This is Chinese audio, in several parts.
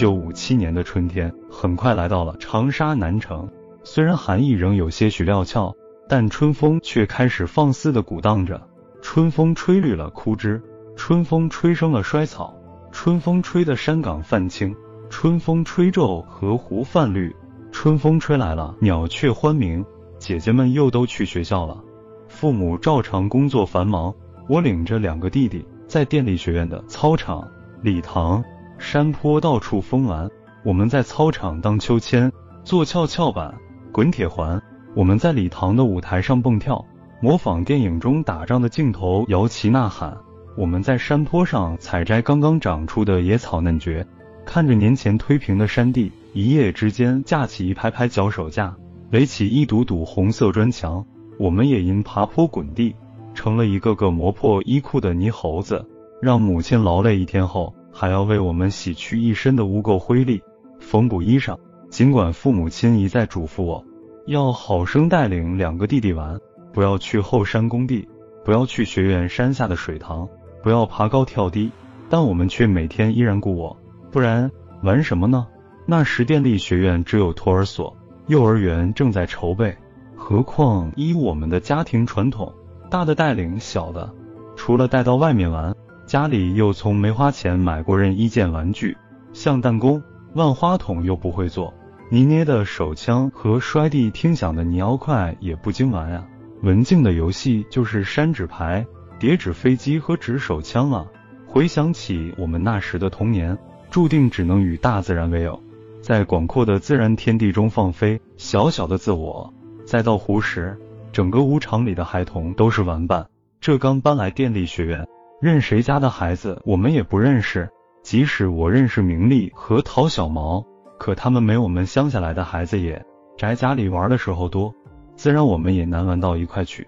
九五七年的春天很快来到了长沙南城，虽然寒意仍有些许料峭，但春风却开始放肆的鼓荡着。春风吹绿了枯枝，春风吹生了衰草，春风吹得山岗泛青，春风吹皱河湖泛绿，春风吹来了鸟雀欢鸣，姐姐们又都去学校了。父母照常工作繁忙，我领着两个弟弟在电力学院的操场、礼堂。山坡到处疯玩，我们在操场荡秋千、坐跷跷板、滚铁环；我们在礼堂的舞台上蹦跳，模仿电影中打仗的镜头摇旗呐喊；我们在山坡上采摘刚刚长出的野草嫩蕨，看着年前推平的山地，一夜之间架起一排排脚手架，垒起一堵堵红色砖墙。我们也因爬坡滚地，成了一个个磨破衣裤的泥猴子，让母亲劳累一天后。还要为我们洗去一身的污垢灰粒，缝补衣裳。尽管父母亲一再嘱咐我，要好生带领两个弟弟玩，不要去后山工地，不要去学院山下的水塘，不要爬高跳低，但我们却每天依然顾我。不然玩什么呢？那时电力学院只有托儿所，幼儿园正在筹备。何况依我们的家庭传统，大的带领小的，除了带到外面玩。家里又从没花钱买过任意件玩具，像弹弓、万花筒又不会做，泥捏的手枪和摔地听响的泥鹞块也不经玩啊。文静的游戏就是扇纸牌、叠纸飞机和纸手枪了。回想起我们那时的童年，注定只能与大自然为友，在广阔的自然天地中放飞小小的自我。再到湖时，整个舞场里的孩童都是玩伴。这刚搬来电力学院。认谁家的孩子，我们也不认识。即使我认识明丽和陶小毛，可他们没我们乡下来的孩子也宅家里玩的时候多，自然我们也难玩到一块去。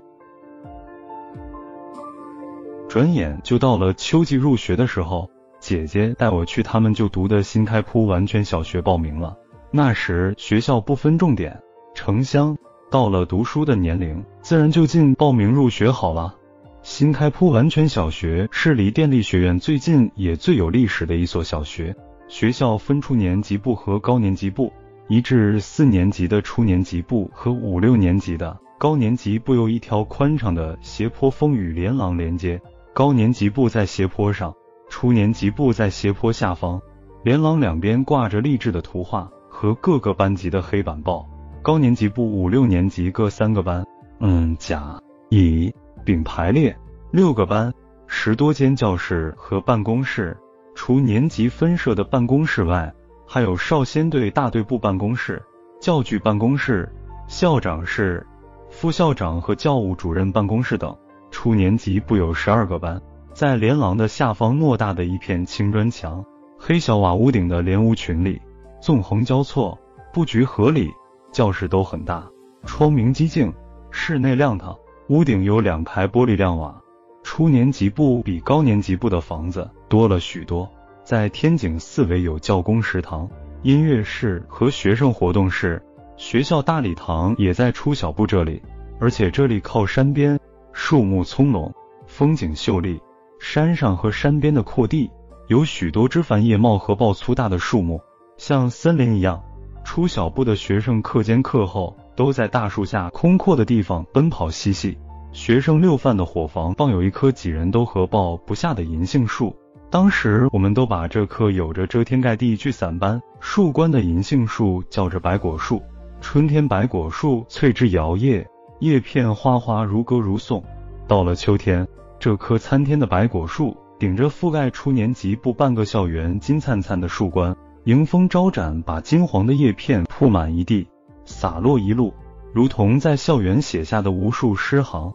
转眼就到了秋季入学的时候，姐姐带我去他们就读的新开铺完全小学报名了。那时学校不分重点城乡，到了读书的年龄，自然就近报名入学好了。新开铺完全小学是离电力学院最近也最有历史的一所小学。学校分初年级部和高年级部，一至四年级的初年级部和五六年级的高年级部由一条宽敞的斜坡风雨连廊连接。高年级部在斜坡上，初年级部在斜坡下方。连廊两边挂着励志的图画和各个班级的黑板报。高年级部五六年级各三个班，嗯，甲、乙。并排列六个班，十多间教室和办公室。除年级分设的办公室外，还有少先队大队部办公室、教具办公室、校长室、副校长和教务主任办公室等。初年级部有十二个班，在连廊的下方偌大的一片青砖墙、黑小瓦屋顶的连屋群里，纵横交错，布局合理，教室都很大，窗明几净，室内亮堂。屋顶有两排玻璃亮瓦，初年级部比高年级部的房子多了许多。在天井四围有教工食堂、音乐室和学生活动室，学校大礼堂也在初小部这里。而且这里靠山边，树木葱茏，风景秀丽。山上和山边的阔地有许多枝繁叶茂、和抱粗大的树木，像森林一样。初小部的学生课间课后。都在大树下空阔的地方奔跑嬉戏。学生六饭的伙房放有一棵几人都合抱不下的银杏树，当时我们都把这棵有着遮天盖地、聚伞般树冠的银杏树叫着白果树。春天白果树翠枝摇曳，叶片花花如歌如颂。到了秋天，这棵参天的白果树顶着覆盖初年级部半个校园金灿灿的树冠，迎风招展，把金黄的叶片铺满一地。洒落一路，如同在校园写下的无数诗行。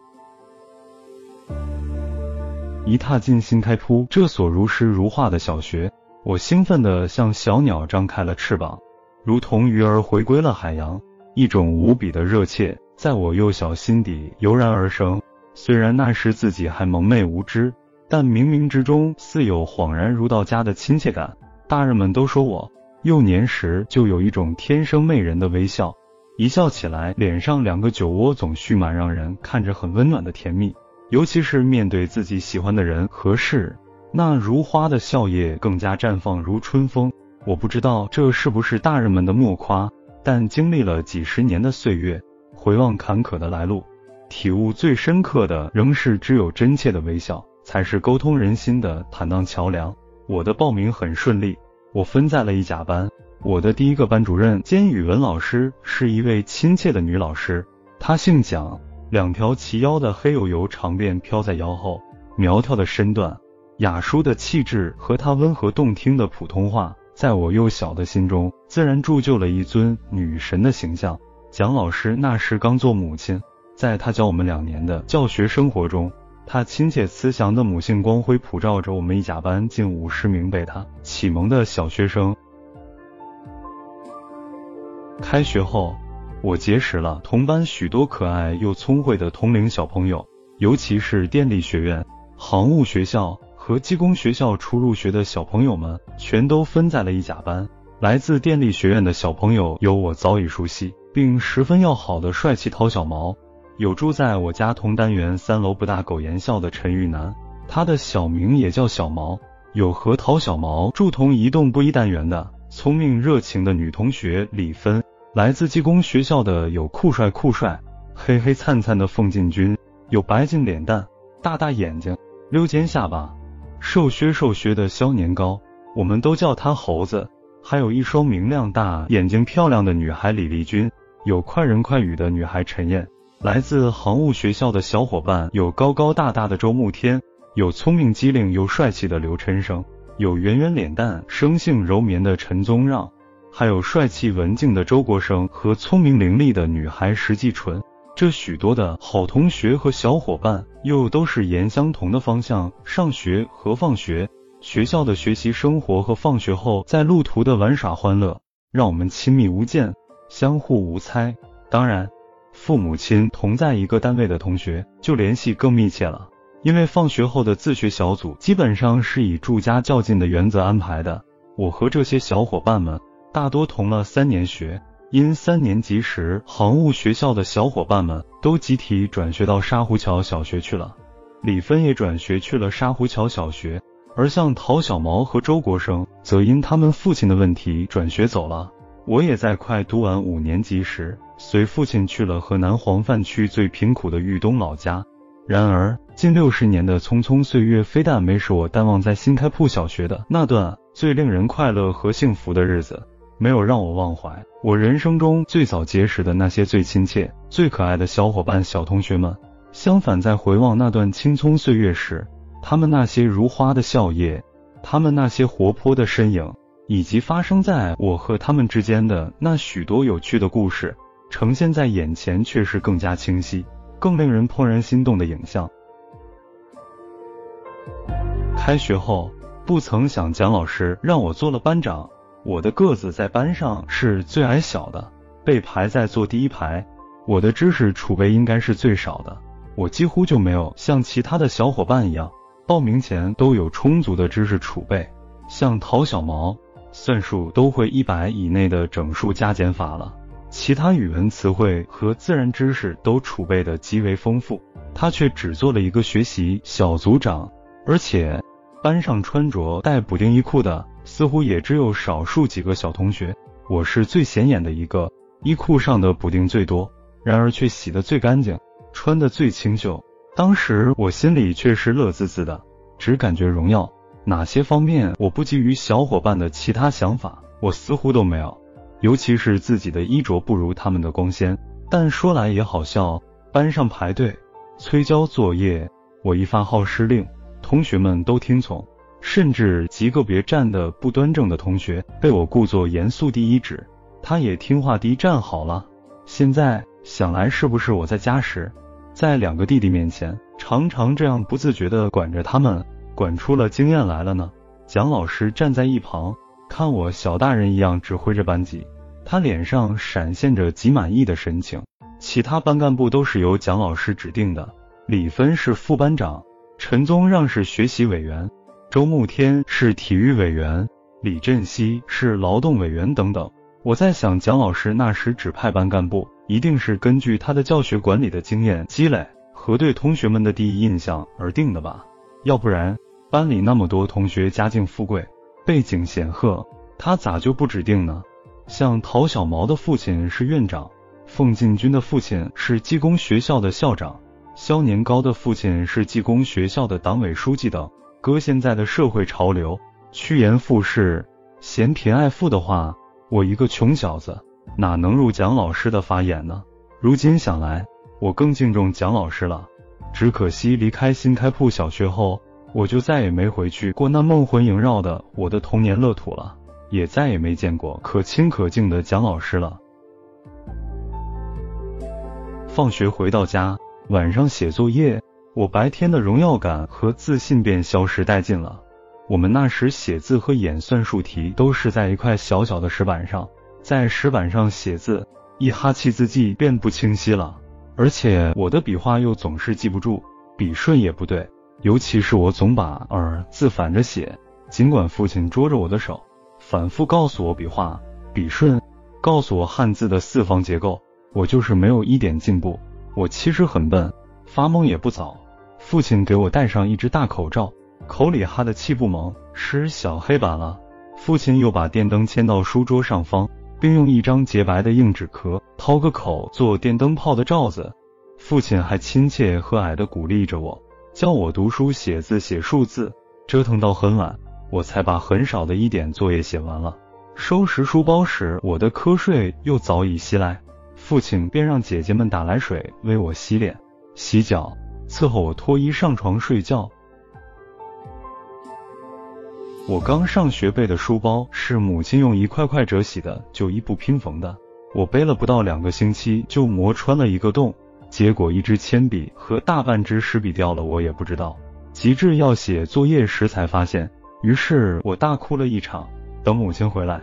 一踏进新开铺这所如诗如画的小学，我兴奋的像小鸟张开了翅膀，如同鱼儿回归了海洋。一种无比的热切在我幼小心底油然而生。虽然那时自己还蒙昧无知，但冥冥之中似有恍然如到家的亲切感。大人们都说我幼年时就有一种天生媚人的微笑。一笑起来，脸上两个酒窝总蓄满让人看着很温暖的甜蜜，尤其是面对自己喜欢的人和事，那如花的笑靥更加绽放如春风。我不知道这是不是大人们的默夸，但经历了几十年的岁月，回望坎坷的来路，体悟最深刻的仍是只有真切的微笑，才是沟通人心的坦荡桥梁。我的报名很顺利，我分在了一甲班。我的第一个班主任兼语文老师是一位亲切的女老师，她姓蒋，两条齐腰的黑油油长辫飘在腰后，苗条的身段，雅淑的气质和她温和动听的普通话，在我幼小的心中自然铸就了一尊女神的形象。蒋老师那时刚做母亲，在她教我们两年的教学生活中，她亲切慈祥的母性光辉普照着我们一甲班近五十名被她启蒙的小学生。开学后，我结识了同班许多可爱又聪慧的同龄小朋友，尤其是电力学院、航务学校和技工学校初入学的小朋友们，全都分在了一甲班。来自电力学院的小朋友有我早已熟悉并十分要好的帅气陶小毛，有住在我家同单元三楼不大苟言笑的陈玉楠，他的小名也叫小毛；有和陶小毛住同一栋不一单元的。聪明热情的女同学李芬，来自技工学校的有酷帅酷帅、黑黑灿灿的凤进军，有白净脸蛋、大大眼睛、溜尖下巴、瘦削瘦削的肖年糕，我们都叫他猴子。还有一双明亮大眼睛漂亮的女孩李丽君，有快人快语的女孩陈燕。来自航务学校的小伙伴有高高大大的周慕天，有聪明机灵又帅气的刘琛生。有圆圆脸蛋、生性柔绵的陈宗让，还有帅气文静的周国生和聪明伶俐的女孩石继纯。这许多的好同学和小伙伴，又都是沿相同的方向上学和放学。学校的学习生活和放学后在路途的玩耍欢乐，让我们亲密无间，相互无猜。当然，父母亲同在一个单位的同学，就联系更密切了。因为放学后的自学小组基本上是以住家较近的原则安排的，我和这些小伙伴们大多同了三年学。因三年级时航务学校的小伙伴们都集体转学到沙湖桥小学去了，李芬也转学去了沙湖桥小学，而像陶小毛和周国生则因他们父亲的问题转学走了。我也在快读完五年级时，随父亲去了河南黄泛区最贫苦的豫东老家。然而，近六十年的匆匆岁月，非但没使我淡忘在新开铺小学的那段最令人快乐和幸福的日子，没有让我忘怀我人生中最早结识的那些最亲切、最可爱的小伙伴、小同学们。相反，在回望那段青葱岁月时，他们那些如花的笑靥，他们那些活泼的身影，以及发生在我和他们之间的那许多有趣的故事，呈现在眼前，却是更加清晰。更令人怦然心动的影像。开学后，不曾想蒋老师让我做了班长。我的个子在班上是最矮小的，被排在坐第一排。我的知识储备应该是最少的，我几乎就没有像其他的小伙伴一样，报名前都有充足的知识储备。像陶小毛，算术都会一百以内的整数加减法了。其他语文词汇和自然知识都储备的极为丰富，他却只做了一个学习小组长，而且班上穿着带补丁衣裤的似乎也只有少数几个小同学。我是最显眼的一个，衣裤上的补丁最多，然而却洗得最干净，穿得最清秀。当时我心里却是乐滋滋的，只感觉荣耀。哪些方面我不及于小伙伴的其他想法，我似乎都没有。尤其是自己的衣着不如他们的光鲜，但说来也好笑，班上排队催交作业，我一发号施令，同学们都听从，甚至极个别站的不端正的同学被我故作严肃第一指，他也听话地站好了。现在想来，是不是我在家时，在两个弟弟面前，常常这样不自觉地管着他们，管出了经验来了呢？蒋老师站在一旁。看我小大人一样指挥着班级，他脸上闪现着极满意的神情。其他班干部都是由蒋老师指定的，李芬是副班长，陈宗让是学习委员，周慕天是体育委员，李振西是劳动委员等等。我在想，蒋老师那时指派班干部，一定是根据他的教学管理的经验积累和对同学们的第一印象而定的吧？要不然，班里那么多同学家境富贵。背景显赫，他咋就不指定呢？像陶小毛的父亲是院长，凤进军的父亲是技工学校的校长，肖年高的父亲是技工学校的党委书记等。搁现在的社会潮流，趋炎附势、嫌贫爱富的话，我一个穷小子哪能入蒋老师的法眼呢？如今想来，我更敬重蒋老师了。只可惜离开新开铺小学后，我就再也没回去过那梦魂萦绕的我的童年乐土了。也再也没见过可亲可敬的蒋老师了。放学回到家，晚上写作业，我白天的荣耀感和自信便消失殆尽了。我们那时写字和演算术题都是在一块小小的石板上，在石板上写字，一哈气字迹便不清晰了。而且我的笔画又总是记不住，笔顺也不对，尤其是我总把儿字反着写，尽管父亲捉着我的手。反复告诉我笔画、笔顺，告诉我汉字的四方结构，我就是没有一点进步。我其实很笨，发梦也不早。父亲给我戴上一只大口罩，口里哈的气不猛，是小黑板了。父亲又把电灯牵到书桌上方，并用一张洁白的硬纸壳掏个口做电灯泡的罩子。父亲还亲切和蔼地鼓励着我，教我读书、写字、写数字，折腾到很晚。我才把很少的一点作业写完了。收拾书包时，我的瞌睡又早已袭来，父亲便让姐姐们打来水为我洗脸、洗脚，伺候我脱衣上床睡觉。我刚上学背的书包是母亲用一块块折洗的，旧衣布拼缝的。我背了不到两个星期，就磨穿了一个洞，结果一支铅笔和大半支湿笔掉了，我也不知道。极致要写作业时才发现。于是我大哭了一场。等母亲回来，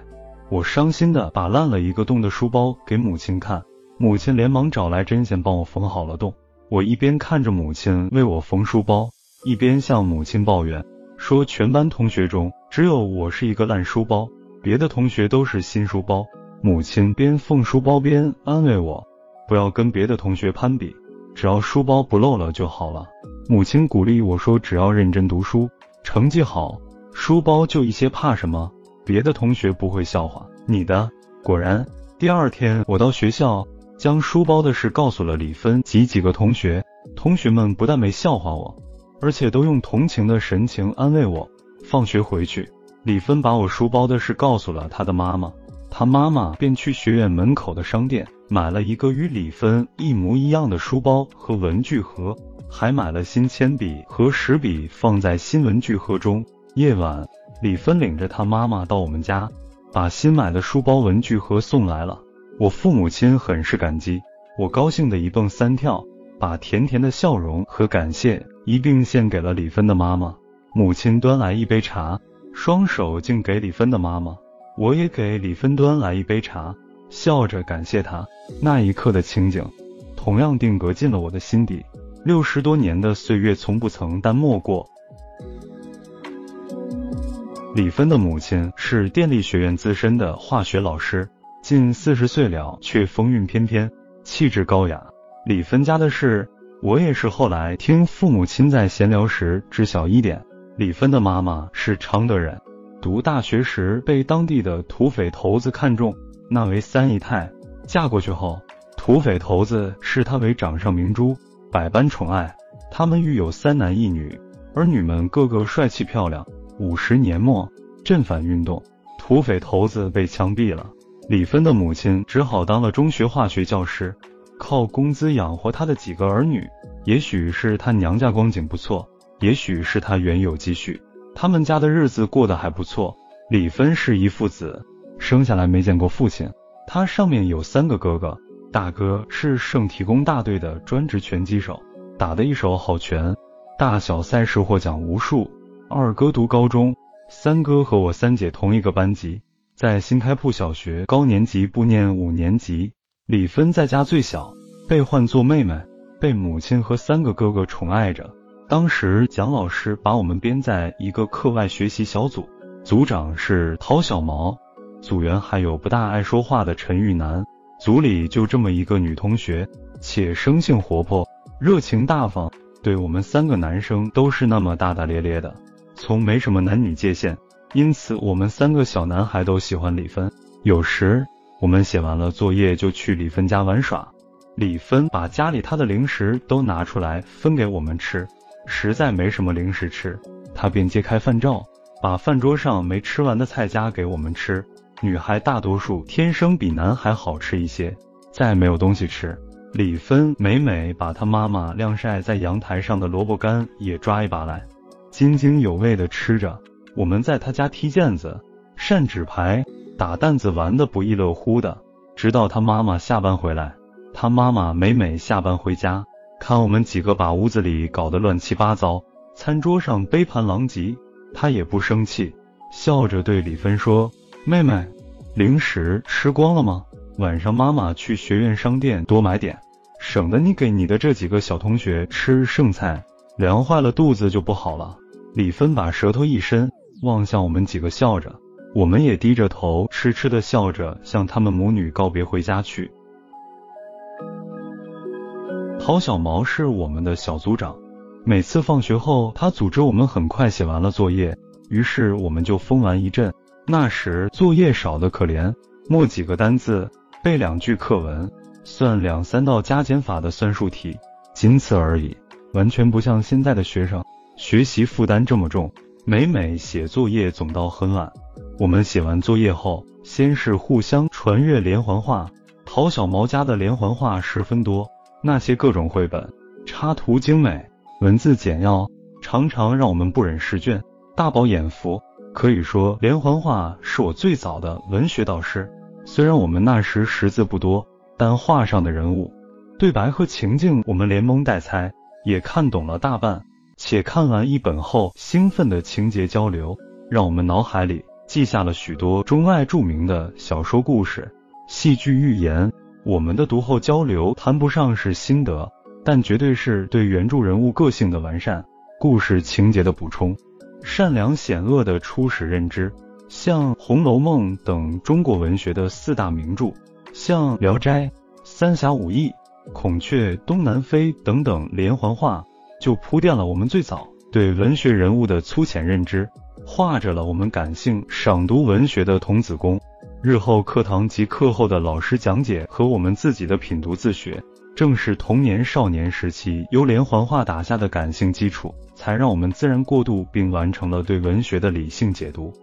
我伤心的把烂了一个洞的书包给母亲看，母亲连忙找来针线帮我缝好了洞。我一边看着母亲为我缝书包，一边向母亲抱怨，说全班同学中只有我是一个烂书包，别的同学都是新书包。母亲边缝书包边安慰我，不要跟别的同学攀比，只要书包不漏了就好了。母亲鼓励我说，只要认真读书，成绩好。书包就一些，怕什么？别的同学不会笑话你的。果然，第二天我到学校，将书包的事告诉了李芬及几个同学。同学们不但没笑话我，而且都用同情的神情安慰我。放学回去，李芬把我书包的事告诉了他的妈妈，他妈妈便去学院门口的商店买了一个与李芬一模一样的书包和文具盒，还买了新铅笔和石笔放在新文具盒中。夜晚，李芬领着她妈妈到我们家，把新买的书包、文具盒送来了。我父母亲很是感激，我高兴的一蹦三跳，把甜甜的笑容和感谢一并献给了李芬的妈妈。母亲端来一杯茶，双手敬给李芬的妈妈，我也给李芬端来一杯茶，笑着感谢她。那一刻的情景，同样定格进了我的心底。六十多年的岁月，从不曾淡漠过。李芬的母亲是电力学院资深的化学老师，近四十岁了，却风韵翩翩，气质高雅。李芬家的事，我也是后来听父母亲在闲聊时知晓一点。李芬的妈妈是常德人，读大学时被当地的土匪头子看中，纳为三姨太。嫁过去后，土匪头子视她为掌上明珠，百般宠爱。他们育有三男一女，儿女们个个帅气漂亮。五十年末，镇反运动，土匪头子被枪毙了。李芬的母亲只好当了中学化学教师，靠工资养活她的几个儿女。也许是她娘家光景不错，也许是她原有积蓄，他们家的日子过得还不错。李芬是一父子，生下来没见过父亲。他上面有三个哥哥，大哥是省体工大队的专职拳击手，打得一手好拳，大小赛事获奖无数。二哥读高中，三哥和我三姐同一个班级，在新开铺小学高年级部念五年级。李芬在家最小，被唤作妹妹，被母亲和三个哥哥宠爱着。当时蒋老师把我们编在一个课外学习小组，组长是陶小毛，组员还有不大爱说话的陈玉楠。组里就这么一个女同学，且生性活泼，热情大方，对我们三个男生都是那么大大咧咧的。从没什么男女界限，因此我们三个小男孩都喜欢李芬。有时我们写完了作业就去李芬家玩耍，李芬把家里她的零食都拿出来分给我们吃。实在没什么零食吃，她便揭开饭罩，把饭桌上没吃完的菜夹给我们吃。女孩大多数天生比男孩好吃一些。再没有东西吃，李芬每每把她妈妈晾晒在阳台上的萝卜干也抓一把来，津津有味地吃着。我们在他家踢毽子、扇纸牌、打弹子，玩得不亦乐乎的。直到他妈妈下班回来，他妈妈每每下班回家，看我们几个把屋子里搞得乱七八糟，餐桌上杯盘狼藉，她也不生气，笑着对李芬说：“妹妹，零食吃光了吗？”晚上妈妈去学院商店多买点，省得你给你的这几个小同学吃剩菜，凉坏了肚子就不好了。李芬把舌头一伸，望向我们几个笑着，我们也低着头痴痴的笑着，向他们母女告别回家去。陶小毛是我们的小组长，每次放学后，他组织我们很快写完了作业，于是我们就疯玩一阵。那时作业少的可怜，默几个单字。背两句课文，算两三道加减法的算术题，仅此而已，完全不像现在的学生，学习负担这么重。每每写作业总到很晚，我们写完作业后，先是互相传阅连环画。陶小毛家的连环画十分多，那些各种绘本，插图精美，文字简要，常常让我们不忍释卷，大饱眼福。可以说，连环画是我最早的文学导师。虽然我们那时识字不多，但画上的人物、对白和情境，我们连蒙带猜，也看懂了大半。且看完一本后，兴奋的情节交流，让我们脑海里记下了许多中外著名的小说故事、戏剧寓言。我们的读后交流谈不上是心得，但绝对是对原著人物个性的完善、故事情节的补充、善良险恶的初始认知。像《红楼梦》等中国文学的四大名著，像《聊斋》《三侠五义》《孔雀东南飞》等等连环画，就铺垫了我们最早对文学人物的粗浅认知，画着了我们感性赏读文学的童子功。日后课堂及课后的老师讲解和我们自己的品读自学，正是童年少年时期由连环画打下的感性基础，才让我们自然过渡并完成了对文学的理性解读。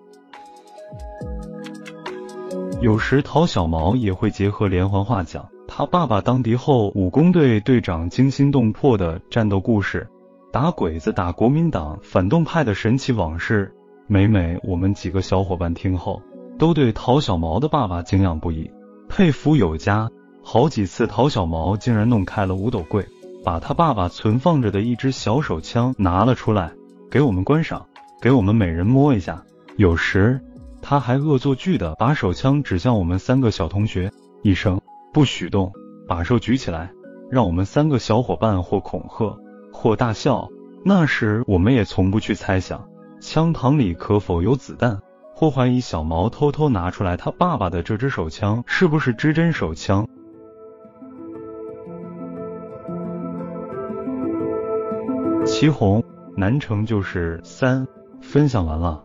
有时陶小毛也会结合连环画讲他爸爸当敌后武工队队长惊心动魄的战斗故事，打鬼子打国民党反动派的神奇往事。每每我们几个小伙伴听后，都对陶小毛的爸爸敬仰不已，佩服有加。好几次陶小毛竟然弄开了五斗柜，把他爸爸存放着的一支小手枪拿了出来，给我们观赏，给我们每人摸一下。有时。他还恶作剧的把手枪指向我们三个小同学，一声不许动，把手举起来，让我们三个小伙伴或恐吓，或大笑。那时我们也从不去猜想枪膛里可否有子弹，或怀疑小毛偷偷拿出来他爸爸的这支手枪是不是支针手枪。祁红，南城就是三，分享完了。